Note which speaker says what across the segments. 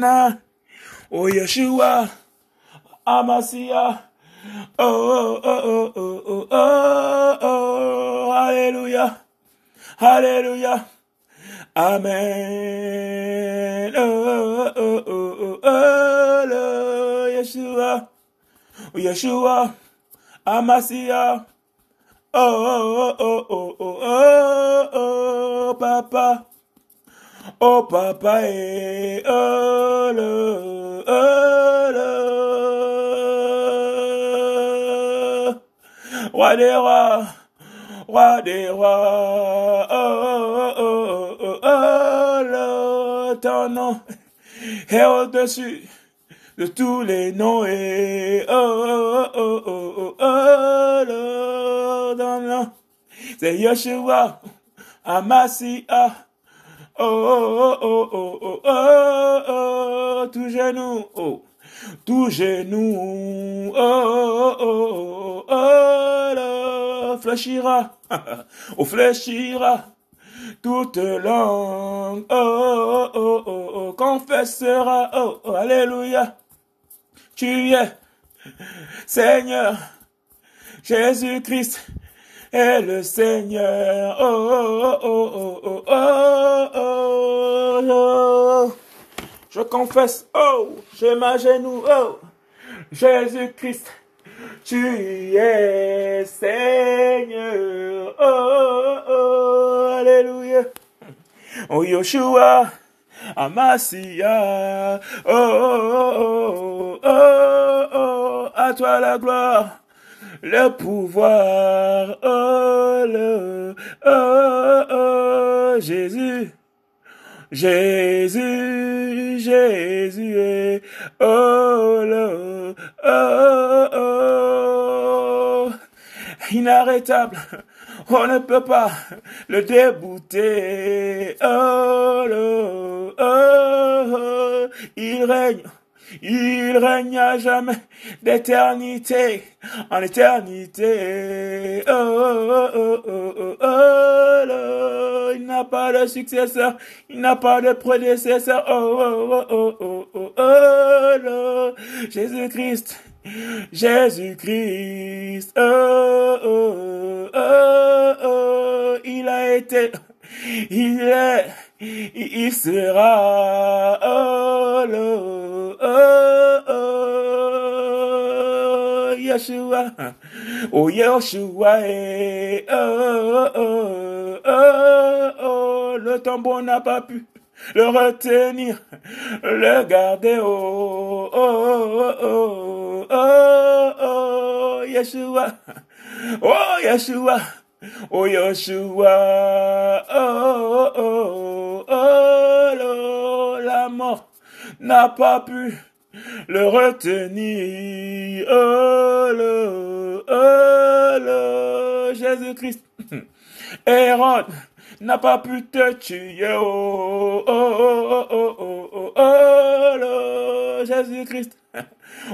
Speaker 1: Oh Yeshua, Amasia. Oh, oh, oh, oh, oh, oh, oh, Alléluia. Alléluia. Amen. Oh, oh, oh, oh, oh, Yeshua. Oh, Yeshua. Amasia. Oh, oh, oh, oh, oh, oh, oh, Papa. Oh, Papa, eh, oh, le, oh, le. Roi des rois, roi des rois, oh, oh, oh, oh, le, ton nom est au-dessus de tous les noms et oh, oh, oh, oh, oh, oh, le, ton nom, c'est Yeshua, Amasia, oh, oh, oh, oh, oh, oh, oh, tout genou, oh, tout genou, oh, oh, oh, oh, oh, le, fléchira, oh, fléchira, toute langue, oh, oh, oh, oh, oh, confessera, oh, oh, alléluia, tu es Seigneur, Jésus-Christ est le Seigneur. Oh, oh, oh, oh oh oh oh oh. je confesse, oh, je m'agenouille, oh, Jésus-Christ, tu es Seigneur. Oh, alléluia. Oh, Yoshua. Amasia, oh, oh, oh, oh, à toi la gloire le pouvoir, oh, le, oh, oh, Jésus, Jésus, Jésus, oh, le, oh, oh, inarrêtable, on ne peut pas le débouter, oh, le, oh, oh, il règne, il règne à jamais d'éternité en éternité. Oh, oh, oh, oh, oh, oh. Il n'a pas de successeur, il n'a pas de prédécesseur. Oh, oh, oh, oh, oh, oh, oh. Jésus-Christ, Jésus-Christ. Oh, oh, oh, oh, il a été, il est, sera. Oh. Oh, oh, Yeshua, oh Yeshua, eh, oh, oh, oh, oh, le tambour n'a pas pu le retenir, le garder, oh, oh, oh, oh, oh, Yeshua, oh Yeshua, oh Yeshua, oh, oh, oh, la mort n'a pas pu le retenir. Oh, le, oh, Jésus-Christ. Hérode n'a pas pu te tuer. Oh, oh, oh, oh, oh, oh, oh, le, Jésus-Christ.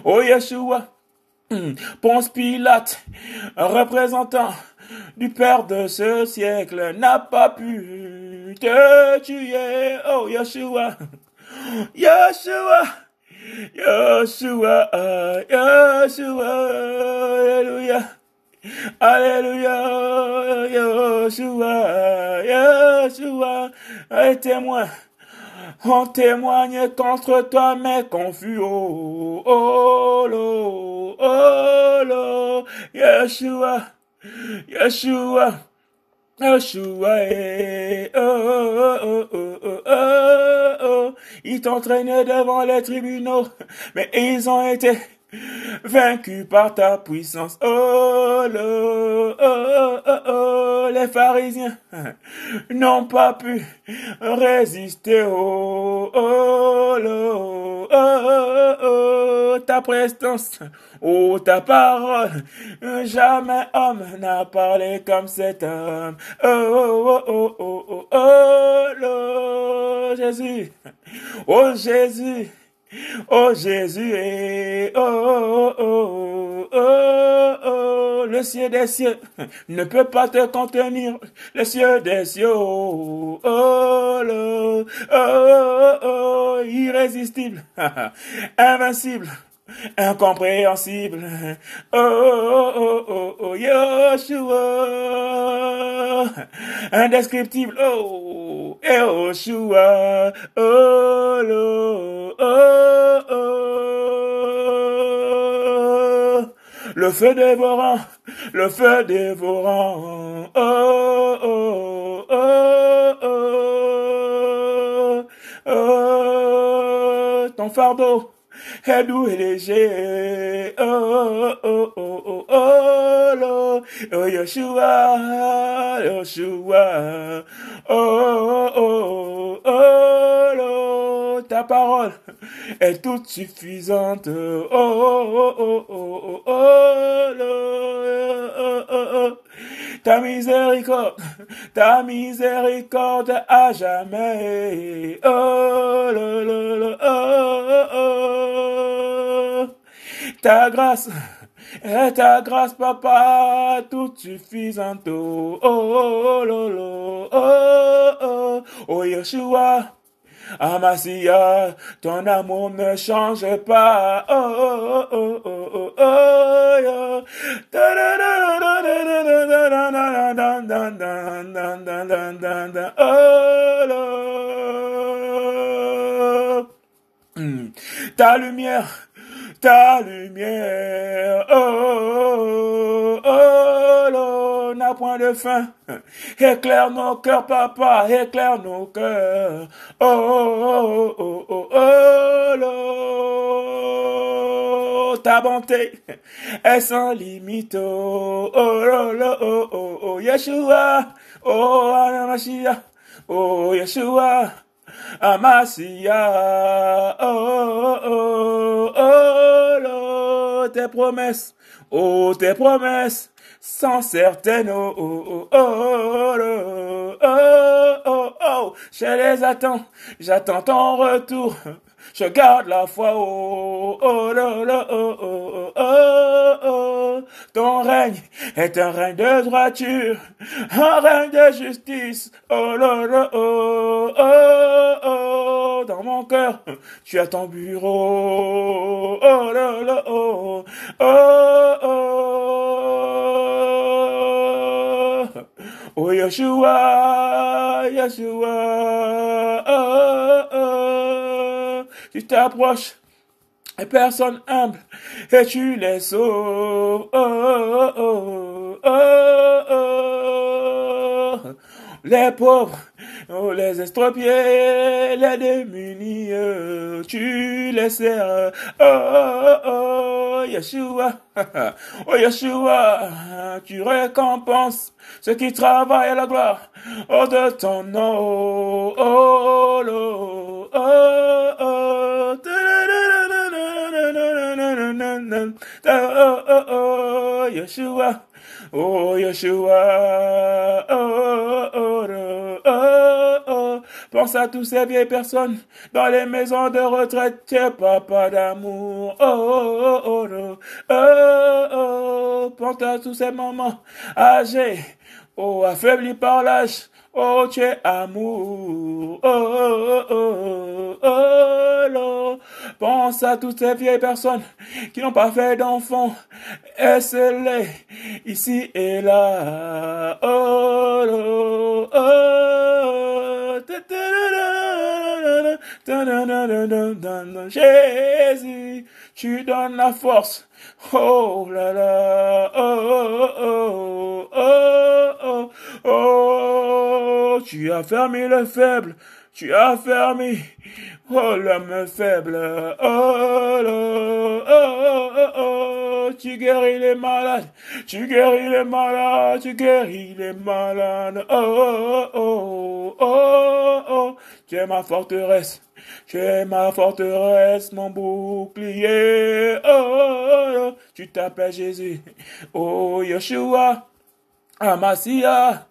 Speaker 1: Oh, Yeshua. Ponce Pilate, représentant du Père de ce siècle, n'a pas pu te tuer. Oh, Yeshua. Yeshua, Yeshua, Yeshua, Alléluia, Alléluia, Yeshua, Yeshua, témoin, on témoigne contre toi mais confus, oh, oh, oh, lo, Yeshua, Yeshua, Yeshua, eh, oh, oh, oh, oh, oh, oh, oh. Ils t'entraînaient devant les tribunaux, mais ils ont été vaincus par ta puissance. Oh, lo, oh, oh, oh, les pharisiens n'ont pas pu résister. Oh, oh, lo, oh, oh, oh, ta prestance, oh, ta parole. Jamais homme n'a parlé comme cet homme. Oh, oh, oh, oh, oh, oh, lo, Jésus. Oh, Jésus. Oh Jésus, eh, oh, oh, oh, oh, oh, le ciel des cieux ne peut pas te contenir. Le ciel des cieux, oh, oh, oh, oh, oh irrésistible, invincible incompréhensible. Oh, oh, oh, oh, oh, Yoshua. Indescriptible. Oh, Yoshua. Oh, oh, oh, oh. Le feu dévorant, le feu dévorant. Oh, oh, oh, oh, oh. Ton fardeau Kaduheleje, oh, oh, oh, oh, oh, lo, oh, Yoshua, Yoshua, oh, oh, oh, oh, lo, ta parole est toute suffisante, oh, oh, oh, oh, oh, oh, lo, oh, oh, oh, ta miséricorde, ta miséricorde à jamais, oh, Ta grâce, ta grâce, papa, toute suffisante. Oh, oh, oh, oh, oh, oh, oh, Yeshua. Amasia, ton amour ne change pas. Oh, oh, oh, oh, oh, oh, oh. Ta lumière, ta lumière, oh, oh, oh, n'a point de fin. Éclaire nos cœurs, papa, éclaire nos cœurs. Oh, oh, oh, oh, oh, oh, ta bonté est sans limite. Oh, oh, oh, oh, oh, oh, Yeshua, oh, Anamashia, oh, Yeshua. Amasia, oh, oh, oh, oh, tes promesses, oh, tes promesses, sans certaines, oh, oh, oh, oh, oh, oh, oh, je les attends, j'attends ton retour, je garde la foi, oh, oh, oh, oh, oh, oh, oh, ton règne est un règne de droiture, un règne de justice, oh, oh, oh, oh, oh, dans mon cœur, tu as ton bureau, oh, oh, oh, oh, oh, oh, Yeshua, Yeshua, oh, oh, tu t'approches et personne humble, et tu les sauves. Oh, oh, oh, oh, oh. Les pauvres, oh, les estropiés, les démunis, tu les sers. Oh, oh, Yeshua, oh, Yeshua, tu récompenses ceux qui travaillent à la gloire, oh, de ton nom. Oh, oh, oh, oh, Oh, oh, oh, Yeshua. Oh, Yeshua. Oh, oh, oh, oh, oh. Pense à toutes ces vieilles personnes dans les maisons de retraite. Tiens, papa d'amour. Oh, oh, oh, oh, oh, oh. Pense à tous ces mamans âgés. Oh, affaiblis par l'âge. Oh, tu es amour. Oh, oh, oh, oh, oh, Pense à toutes ces vieilles personnes qui n'ont pas fait d'enfants. Essaie-les ici et là. Oh, oh, oh. Jésus, tu donnes la force. Oh là là, oh, oh, oh, oh, oh, tu as fermé le faible, tu as fermé, oh l'homme faible, oh, oh, oh, oh, oh, tu guéris les malades, tu guéris les malades, tu guéris les malades, oh, oh, oh, oh, oh, tu es ma forteresse. Tu es ma forteresse, mon bouclier. Oh, oh, oh, tu t'appelles Jésus. Oh, Yeshua. Amasia.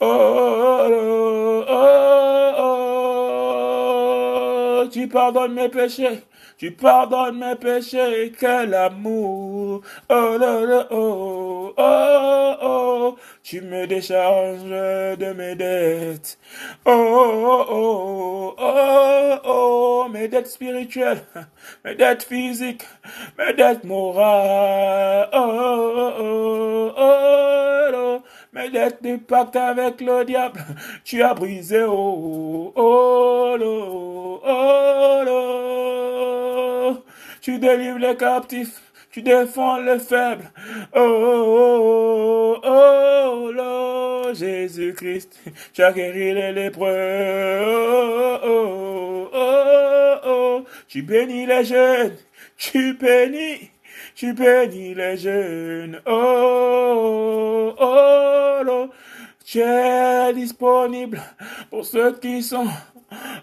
Speaker 1: Oh, oh, oh, oh, tu pardonnes mes péchés. Tu pardonnes mes péchés, quel amour. Oh, là, oh, oh, oh, tu me décharges de mes dettes. Oh, oh, oh, oh, oh, mes dettes spirituelles, mes dettes physiques, mes dettes morales. Oh, oh, oh, oh, oh, mes dettes de pacte avec le diable, tu as brisé. Oh, oh, oh, oh, oh, tu délivres les captifs. Tu défends les faibles. Oh, oh, oh, oh, Jésus-Christ, tu as guéri les lépreux. Oh, oh, oh, oh, tu bénis les jeunes. Tu bénis. Tu bénis les jeunes. Oh, oh, oh, tu es disponible pour ceux qui sont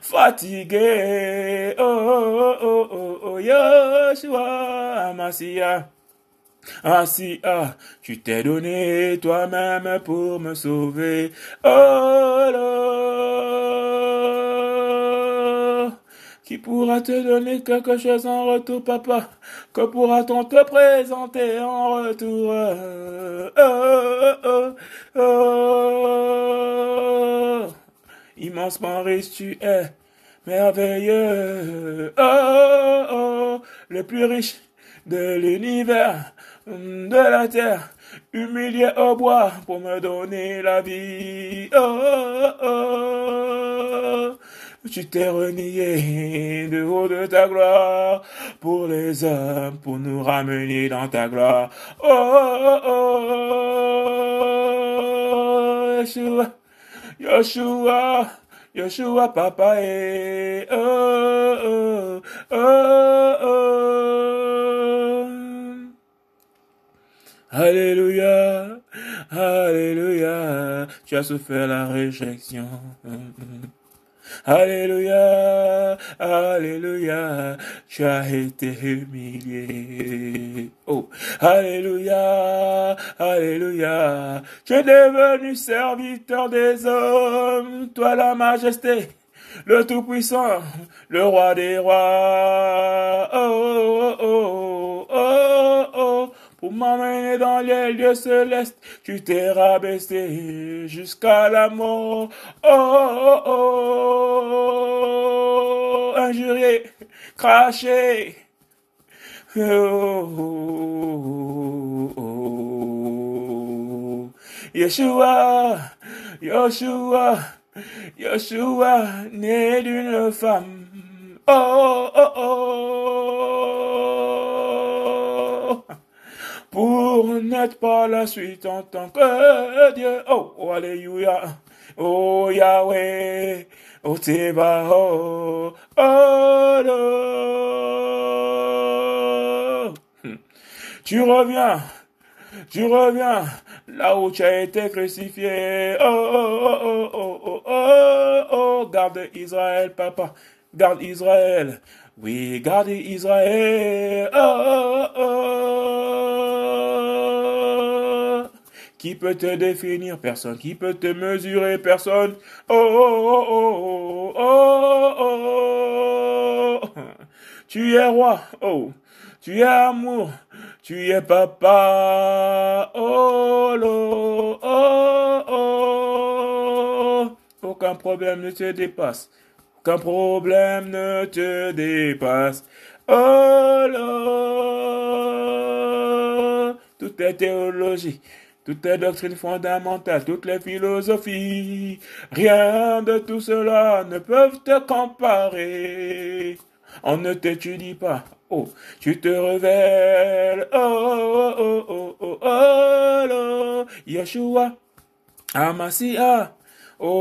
Speaker 1: fatigué. Oh, oh, oh, oh, oh, Yeshua, Masia. Asia, tu t'es donné toi-même pour me sauver. Oh, là. Qui pourra te donner quelque chose en retour, papa? Que pourra-t-on te présenter en retour? Oh, oh, oh immensement riche tu es, merveilleux, oh, oh, le plus riche de l'univers, de la terre, humilié au bois pour me donner la vie, oh, oh, oh. Tu t'es renié de haut de ta gloire pour les hommes, pour nous ramener dans ta gloire. Oh, oh, oh, Yeshua. Yoshua, Yoshua papa eh, oh, oh, oh, oh. Alléluia, Alléluia, tu as souffert la réjection. Alléluia, Alléluia, tu as été humilié. Oh, Alléluia, Alléluia, tu es devenu serviteur des hommes, toi la majesté, le Tout-Puissant, le Roi des Rois. Oh, oh, oh, oh, oh, pour m'emmener dans les lieux célestes, tu t'es rabaissé jusqu'à la mort. Oh, oh, oh, injurié, craché. Oh, oh, oh, Yeshua, Yeshua, Yeshua, né d'une femme. Oh, oh, oh pour n'être pas la suite en tant que Dieu. Oh, oh alléluia. Oh Yahweh. Oh Teba. Oh, oh, oh. Tu reviens. Tu reviens là où tu as été crucifié. Oh, oh, oh, oh, oh, oh, oh, oh. Garde Israël, papa. Garde Israël. Oui, garde Israël. Oh, oh, oh. Qui peut te définir? Personne. Qui peut te mesurer? Personne. Oh, oh, oh, oh, oh, oh. Tu es roi. Oh. Tu es amour. Tu es papa. Oh, oh, oh, oh. Aucun problème ne te dépasse qu'un problème ne te dépasse. Oh là, toute est théologie, toutes les doctrines fondamentales, toutes les philosophies, rien de tout cela ne peuvent te comparer. On ne t'étudie pas. Oh, tu te révèles. Oh, oh, oh, oh, oh, oh, Yeshua, Amasia. Oh,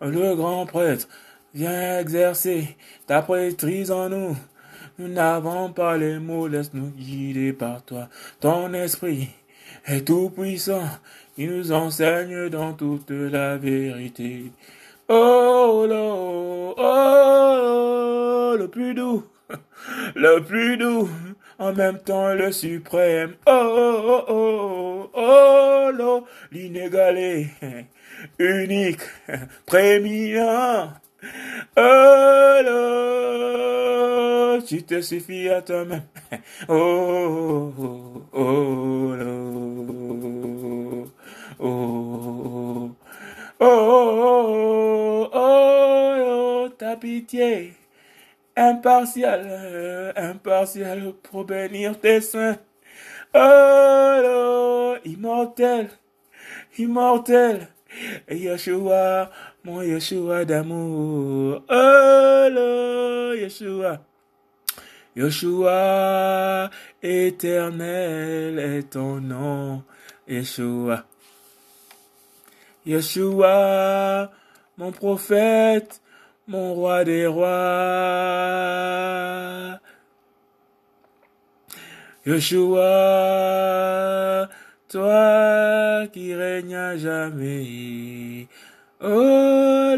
Speaker 1: le grand prêtre, viens exercer ta prêtrise en nous. Nous n'avons pas les mots, laisse-nous guider par toi. Ton esprit est tout puissant, il nous enseigne dans toute la vérité. Oh, oh, oh, le plus doux, le plus doux en même temps le suprême. Oh, oh, oh, oh, oh, l'inégalé, unique, prééminent. Oh, tu te suffis à toi-même. Oh, oh, oh, oh, oh, oh, oh, oh, ta pitié impartial, impartial pour bénir tes saints. Oh, immortel, immortel, Yeshua, mon Yeshua d'amour. Oh, Yeshua. Yeshua, éternel est ton nom, Yeshua. Yeshua, mon prophète, mon roi des rois. Yeshua, toi qui règnes à jamais. Oh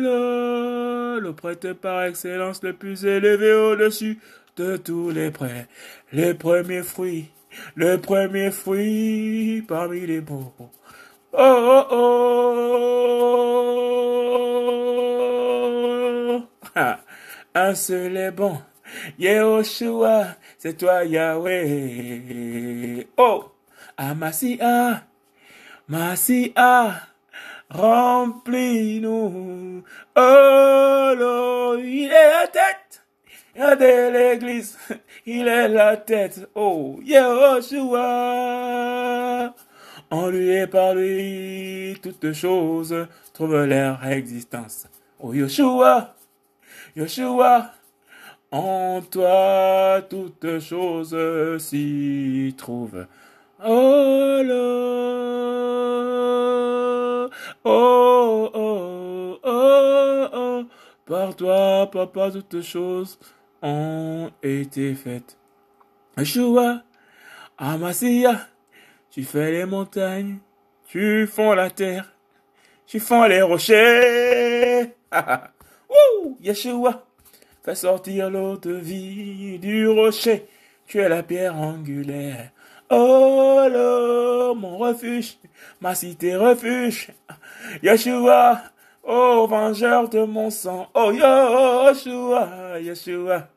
Speaker 1: le prêtre par excellence le plus élevé au-dessus de tous les prêts, les premiers fruits, le premier fruit parmi les beaux. Oh, oh, oh. Un seul est bon. Yehoshua, c'est toi Yahweh. Oh, Amasia, Masia, remplis-nous. Oh, il est la tête. Regardez l'église, il est la tête. Oh, Yehoshua. En lui et par lui, toutes choses trouvent leur existence. Oh, Yeshua, Yeshua, en toi toutes choses s'y trouvent. Oh, oh, oh, oh, oh, par toi, papa, toutes choses ont été faites. Yeshua, Amasia, tu fais les montagnes, tu fonds la terre, tu fonds les rochers. Wouh, Yeshua, fais sortir l'eau de vie du rocher, tu es la pierre angulaire. Oh là, mon refuge, ma cité refuge. Yeshua, oh vengeur de mon sang. Oh Yeshua, Yeshua.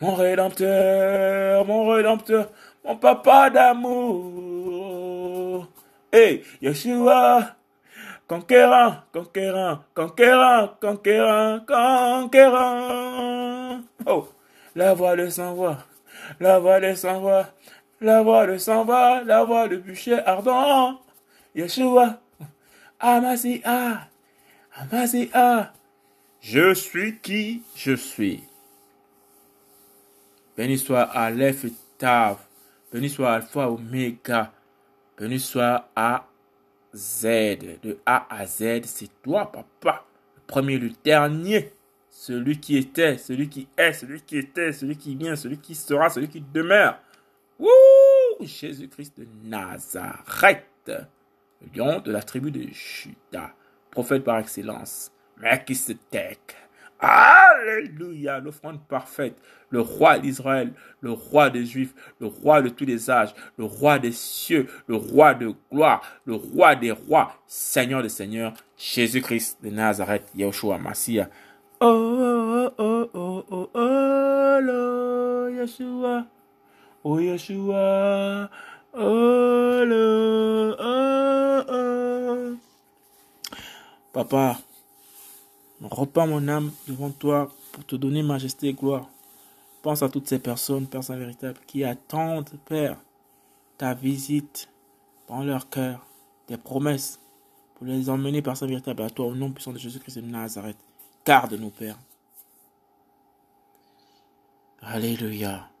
Speaker 1: Mon rédempteur, mon rédempteur, mon papa d'amour. Hey, Yeshua, conquérant, conquérant, conquérant, conquérant, conquérant. Oh, la voix de sans voix, la voix de sans voix, la voix de sans voix, la voix de bûcher ardent. Yeshua, Amasia, Amasia. Je suis qui je suis. Béni soit Aleph et Tav. Béni soit Alpha Oméga. Béni soit A Z. De A à Z, c'est toi, papa. Le premier, le dernier. Celui qui était, celui qui est, celui qui était, celui qui vient, celui qui sera, celui qui demeure. Wouh! Jésus-Christ de Nazareth. Le lion de la tribu de Juda. Prophète par excellence. Alléluia, l'offrande parfaite, le roi d'Israël, le roi des Juifs, le roi de tous les âges, le roi des cieux, le roi de gloire, le roi des rois, Seigneur des seigneurs, Jésus-Christ de Nazareth, Yahushua Massia. Oh, oh, oh, oh, oh, oh, oh, Yeshua. Oh, Yeshua. Oh, oh, oh. Papa, repends mon âme devant toi pour te donner majesté et gloire. Pense à toutes ces personnes, Père Saint véritable, qui attendent, Père, ta visite dans leur cœur, tes promesses, pour les emmener, Père Saint véritable, à toi, au nom puissant de Jésus-Christ de Nazareth. Garde-nous, Père. Alléluia.